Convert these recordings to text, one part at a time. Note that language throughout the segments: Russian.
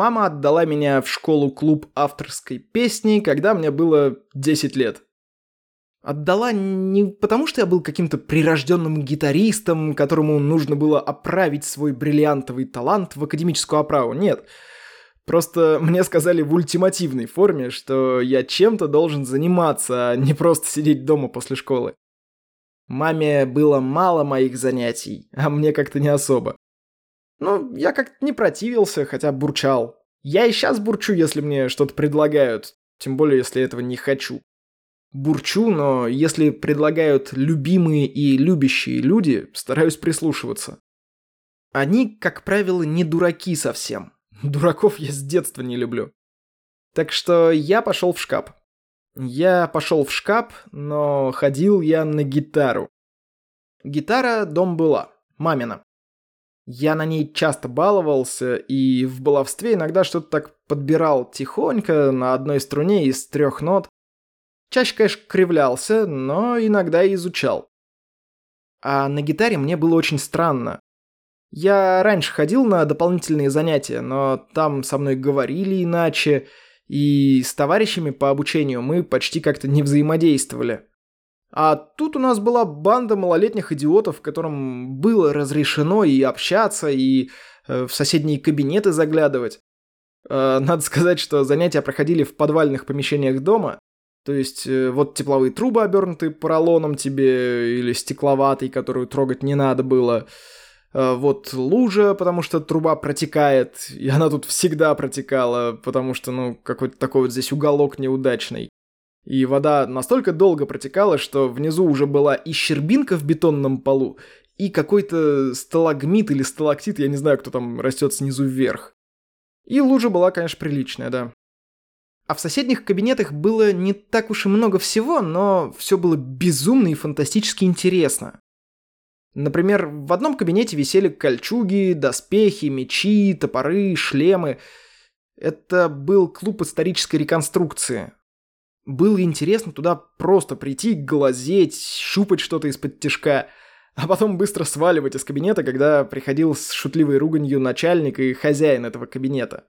Мама отдала меня в школу-клуб авторской песни, когда мне было 10 лет. Отдала не потому, что я был каким-то прирожденным гитаристом, которому нужно было оправить свой бриллиантовый талант в академическую оправу. Нет. Просто мне сказали в ультимативной форме, что я чем-то должен заниматься, а не просто сидеть дома после школы. Маме было мало моих занятий, а мне как-то не особо. Ну, я как-то не противился, хотя бурчал. Я и сейчас бурчу, если мне что-то предлагают, тем более, если этого не хочу. Бурчу, но если предлагают любимые и любящие люди, стараюсь прислушиваться. Они, как правило, не дураки совсем. Дураков я с детства не люблю. Так что я пошел в шкаф. Я пошел в шкаф, но ходил я на гитару. Гитара дом была, мамина. Я на ней часто баловался и в баловстве иногда что-то так подбирал тихонько на одной струне из трех нот. Чаще, конечно, кривлялся, но иногда и изучал. А на гитаре мне было очень странно. Я раньше ходил на дополнительные занятия, но там со мной говорили иначе, и с товарищами по обучению мы почти как-то не взаимодействовали. А тут у нас была банда малолетних идиотов, которым было разрешено и общаться, и э, в соседние кабинеты заглядывать. Э, надо сказать, что занятия проходили в подвальных помещениях дома, то есть э, вот тепловые трубы обернуты поролоном тебе или стекловатой, которую трогать не надо было – вот лужа, потому что труба протекает, и она тут всегда протекала, потому что, ну, какой-то такой вот здесь уголок неудачный. И вода настолько долго протекала, что внизу уже была и щербинка в бетонном полу, и какой-то сталагмит или сталактит, я не знаю, кто там растет снизу вверх. И лужа была, конечно, приличная, да. А в соседних кабинетах было не так уж и много всего, но все было безумно и фантастически интересно. Например, в одном кабинете висели кольчуги, доспехи, мечи, топоры, шлемы. Это был клуб исторической реконструкции. Было интересно туда просто прийти, глазеть, щупать что-то из-под тяжка, а потом быстро сваливать из кабинета, когда приходил с шутливой руганью начальник и хозяин этого кабинета.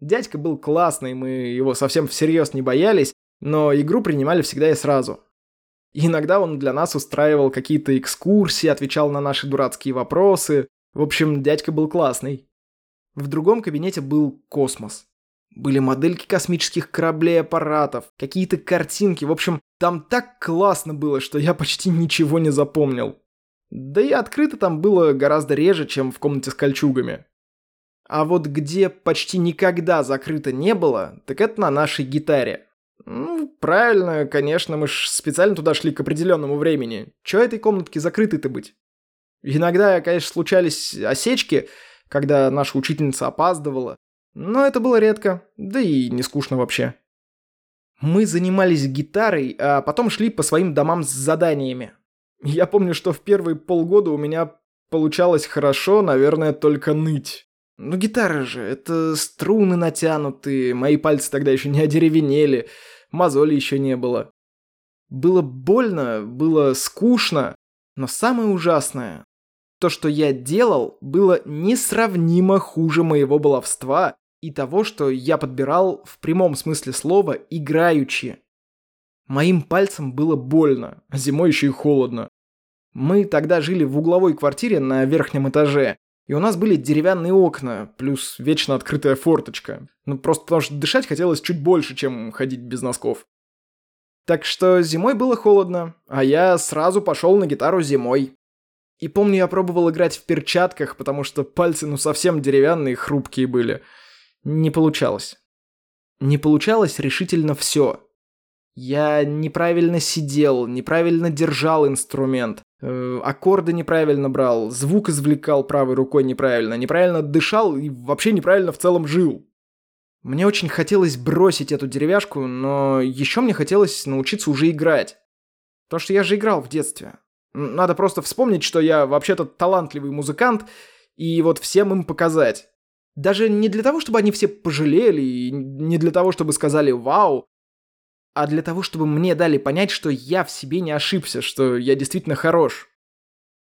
Дядька был классный, мы его совсем всерьез не боялись, но игру принимали всегда и сразу. Иногда он для нас устраивал какие-то экскурсии, отвечал на наши дурацкие вопросы. В общем, дядька был классный. В другом кабинете был космос. Были модельки космических кораблей и аппаратов, какие-то картинки. В общем, там так классно было, что я почти ничего не запомнил. Да и открыто там было гораздо реже, чем в комнате с кольчугами. А вот где почти никогда закрыто не было, так это на нашей гитаре. Ну, правильно, конечно, мы ж специально туда шли к определенному времени. Чё этой комнатке закрытой-то быть? Иногда, конечно, случались осечки, когда наша учительница опаздывала. Но это было редко, да и не скучно вообще. Мы занимались гитарой, а потом шли по своим домам с заданиями. Я помню, что в первые полгода у меня получалось хорошо, наверное, только ныть. Ну гитара же, это струны натянутые, мои пальцы тогда еще не одеревенели, мозоли еще не было. Было больно, было скучно, но самое ужасное, то, что я делал, было несравнимо хуже моего баловства и того, что я подбирал в прямом смысле слова играючи. Моим пальцем было больно, а зимой еще и холодно. Мы тогда жили в угловой квартире на верхнем этаже, и у нас были деревянные окна, плюс вечно открытая форточка. Ну, просто потому что дышать хотелось чуть больше, чем ходить без носков. Так что зимой было холодно, а я сразу пошел на гитару зимой. И помню, я пробовал играть в перчатках, потому что пальцы ну совсем деревянные, хрупкие были. Не получалось. Не получалось решительно все. Я неправильно сидел, неправильно держал инструмент. Э, аккорды неправильно брал, звук извлекал правой рукой неправильно, неправильно дышал и вообще неправильно в целом жил. Мне очень хотелось бросить эту деревяшку, но еще мне хотелось научиться уже играть. То, что я же играл в детстве. Надо просто вспомнить, что я вообще-то талантливый музыкант, и вот всем им показать. Даже не для того, чтобы они все пожалели, и не для того, чтобы сказали «Вау», а для того, чтобы мне дали понять, что я в себе не ошибся, что я действительно хорош.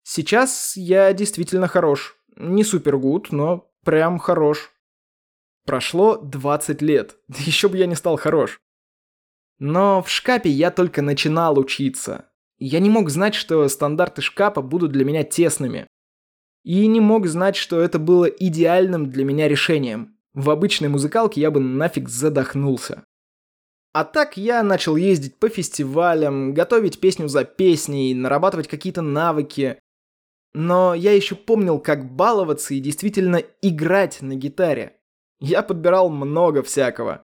Сейчас я действительно хорош. Не супер гуд, но прям хорош. Прошло 20 лет, еще бы я не стал хорош. Но в шкапе я только начинал учиться. Я не мог знать, что стандарты шкафа будут для меня тесными. И не мог знать, что это было идеальным для меня решением. В обычной музыкалке я бы нафиг задохнулся. А так я начал ездить по фестивалям, готовить песню за песней, нарабатывать какие-то навыки. Но я еще помнил, как баловаться и действительно играть на гитаре. Я подбирал много всякого.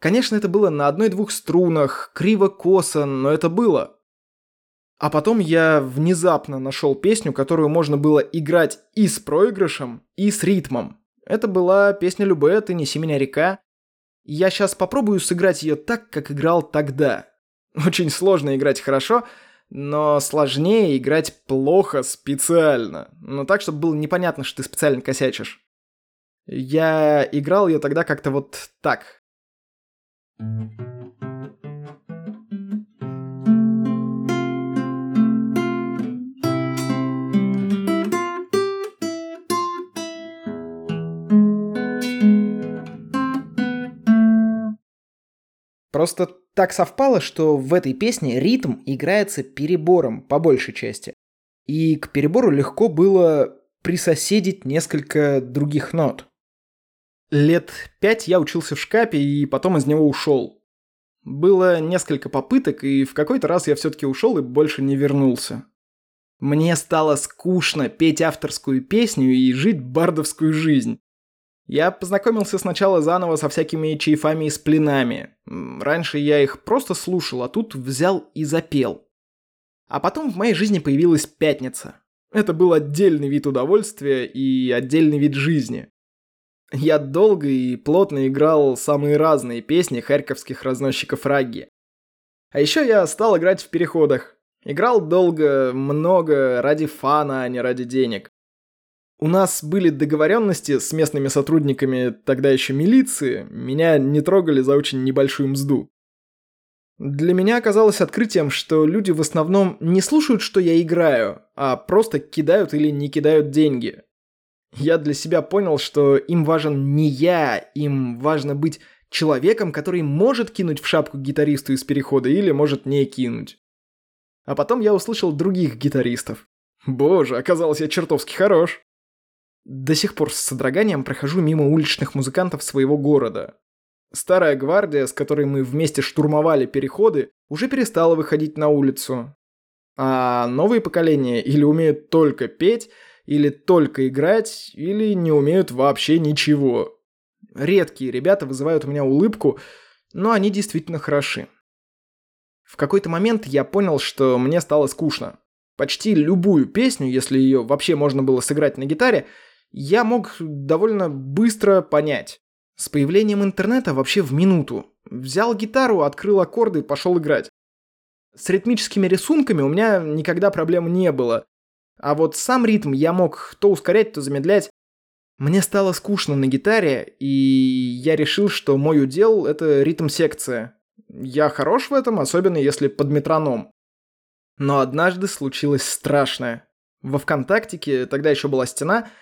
Конечно, это было на одной-двух струнах, криво-косо, но это было. А потом я внезапно нашел песню, которую можно было играть и с проигрышем, и с ритмом. Это была песня Любе «Ты неси меня река». Я сейчас попробую сыграть ее так, как играл тогда. Очень сложно играть хорошо, но сложнее играть плохо специально. Но так, чтобы было непонятно, что ты специально косячишь. Я играл ее тогда как-то вот так. Thank you. Просто так совпало, что в этой песне ритм играется перебором по большей части. И к перебору легко было присоседить несколько других нот. Лет пять я учился в шкапе и потом из него ушел. Было несколько попыток, и в какой-то раз я все-таки ушел и больше не вернулся. Мне стало скучно петь авторскую песню и жить бардовскую жизнь. Я познакомился сначала заново со всякими чайфами и сплинами. Раньше я их просто слушал, а тут взял и запел. А потом в моей жизни появилась пятница. Это был отдельный вид удовольствия и отдельный вид жизни. Я долго и плотно играл самые разные песни харьковских разносчиков рагги. А еще я стал играть в переходах. Играл долго, много, ради фана, а не ради денег. У нас были договоренности с местными сотрудниками тогда еще милиции, меня не трогали за очень небольшую мзду. Для меня оказалось открытием, что люди в основном не слушают, что я играю, а просто кидают или не кидают деньги. Я для себя понял, что им важен не я, им важно быть человеком, который может кинуть в шапку гитаристу из перехода или может не кинуть. А потом я услышал других гитаристов. Боже, оказалось, я чертовски хорош. До сих пор с содроганием прохожу мимо уличных музыкантов своего города. Старая гвардия, с которой мы вместе штурмовали переходы, уже перестала выходить на улицу. А новые поколения или умеют только петь, или только играть, или не умеют вообще ничего. Редкие ребята вызывают у меня улыбку, но они действительно хороши. В какой-то момент я понял, что мне стало скучно. Почти любую песню, если ее вообще можно было сыграть на гитаре, я мог довольно быстро понять. С появлением интернета вообще в минуту. Взял гитару, открыл аккорды, пошел играть. С ритмическими рисунками у меня никогда проблем не было. А вот сам ритм я мог то ускорять, то замедлять. Мне стало скучно на гитаре, и я решил, что мой удел — это ритм-секция. Я хорош в этом, особенно если под метроном. Но однажды случилось страшное. Во ВКонтактике, тогда еще была стена —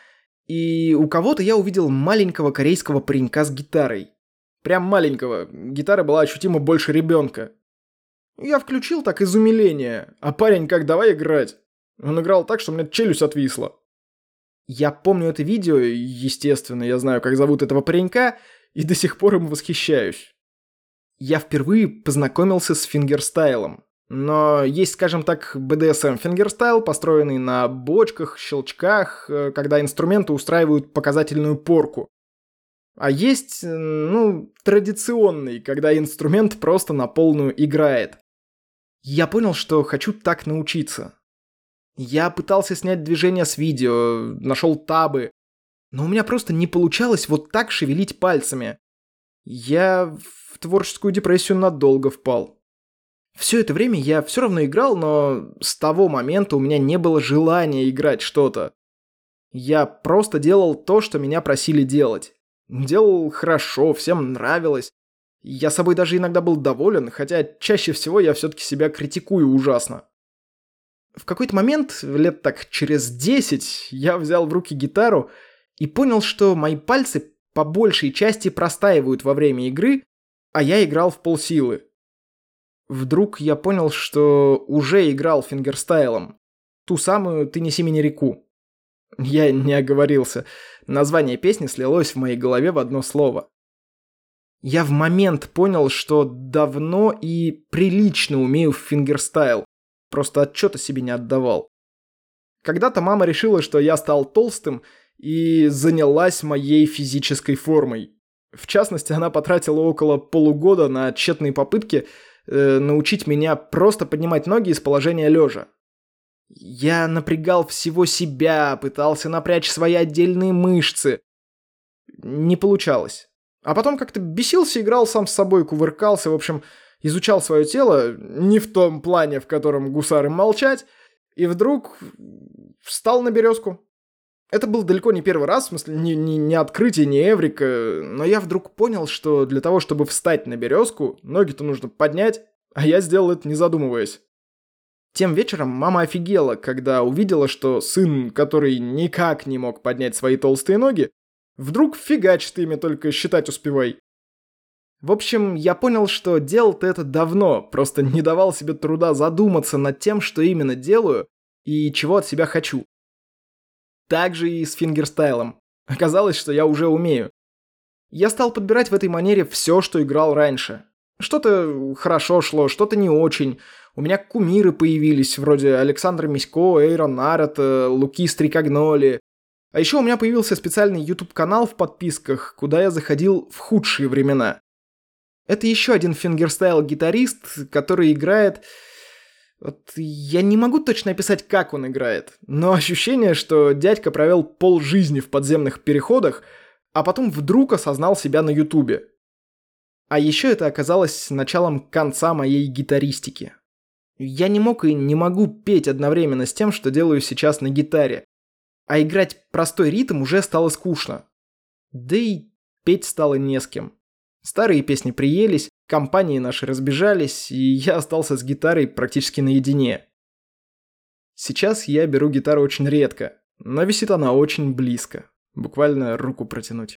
и у кого-то я увидел маленького корейского паренька с гитарой. Прям маленького. Гитара была ощутимо больше ребенка. Я включил так из умиления. А парень как давай играть. Он играл так, что у меня челюсть отвисла. Я помню это видео, естественно, я знаю, как зовут этого паренька, и до сих пор им восхищаюсь. Я впервые познакомился с фингерстайлом. Но есть, скажем так, BDSM фингерстайл, построенный на бочках, щелчках, э, когда инструменту устраивают показательную порку. А есть, ну, традиционный, когда инструмент просто на полную играет. Я понял, что хочу так научиться. Я пытался снять движения с видео, нашел табы, но у меня просто не получалось вот так шевелить пальцами. Я в творческую депрессию надолго впал. Все это время я все равно играл, но с того момента у меня не было желания играть что-то. Я просто делал то, что меня просили делать. Делал хорошо, всем нравилось. Я собой даже иногда был доволен, хотя чаще всего я все-таки себя критикую ужасно. В какой-то момент, лет так через 10, я взял в руки гитару и понял, что мои пальцы по большей части простаивают во время игры, а я играл в полсилы. Вдруг я понял, что уже играл фингерстайлом. Ту самую «Ты неси меня реку». Я не оговорился. Название песни слилось в моей голове в одно слово. Я в момент понял, что давно и прилично умею фингерстайл. Просто отчета себе не отдавал. Когда-то мама решила, что я стал толстым и занялась моей физической формой. В частности, она потратила около полугода на тщетные попытки э, научить меня просто поднимать ноги из положения лежа. Я напрягал всего себя, пытался напрячь свои отдельные мышцы. Не получалось. А потом как-то бесился, играл сам с собой, кувыркался, в общем, изучал свое тело, не в том плане, в котором гусары молчать, и вдруг встал на березку. Это был далеко не первый раз, в смысле, не, не, не открытие, не эврика, но я вдруг понял, что для того, чтобы встать на березку, ноги-то нужно поднять, а я сделал это не задумываясь. Тем вечером мама офигела, когда увидела, что сын, который никак не мог поднять свои толстые ноги, вдруг фигачит ими только считать успевай. В общем, я понял, что делал-то это давно, просто не давал себе труда задуматься над тем, что именно делаю и чего от себя хочу. Так же и с фингерстайлом. Оказалось, что я уже умею. Я стал подбирать в этой манере все, что играл раньше. Что-то хорошо шло, что-то не очень. У меня кумиры появились, вроде Александра Мисько, Эйро Нарета, Луки Стриканьоли. А еще у меня появился специальный YouTube-канал в подписках, куда я заходил в худшие времена. Это еще один фингерстайл-гитарист, который играет... Вот я не могу точно описать, как он играет, но ощущение, что дядька провел пол жизни в подземных переходах, а потом вдруг осознал себя на ютубе. А еще это оказалось началом конца моей гитаристики. Я не мог и не могу петь одновременно с тем, что делаю сейчас на гитаре. А играть простой ритм уже стало скучно. Да и петь стало не с кем. Старые песни приелись, компании наши разбежались, и я остался с гитарой практически наедине. Сейчас я беру гитару очень редко, но висит она очень близко. Буквально руку протянуть.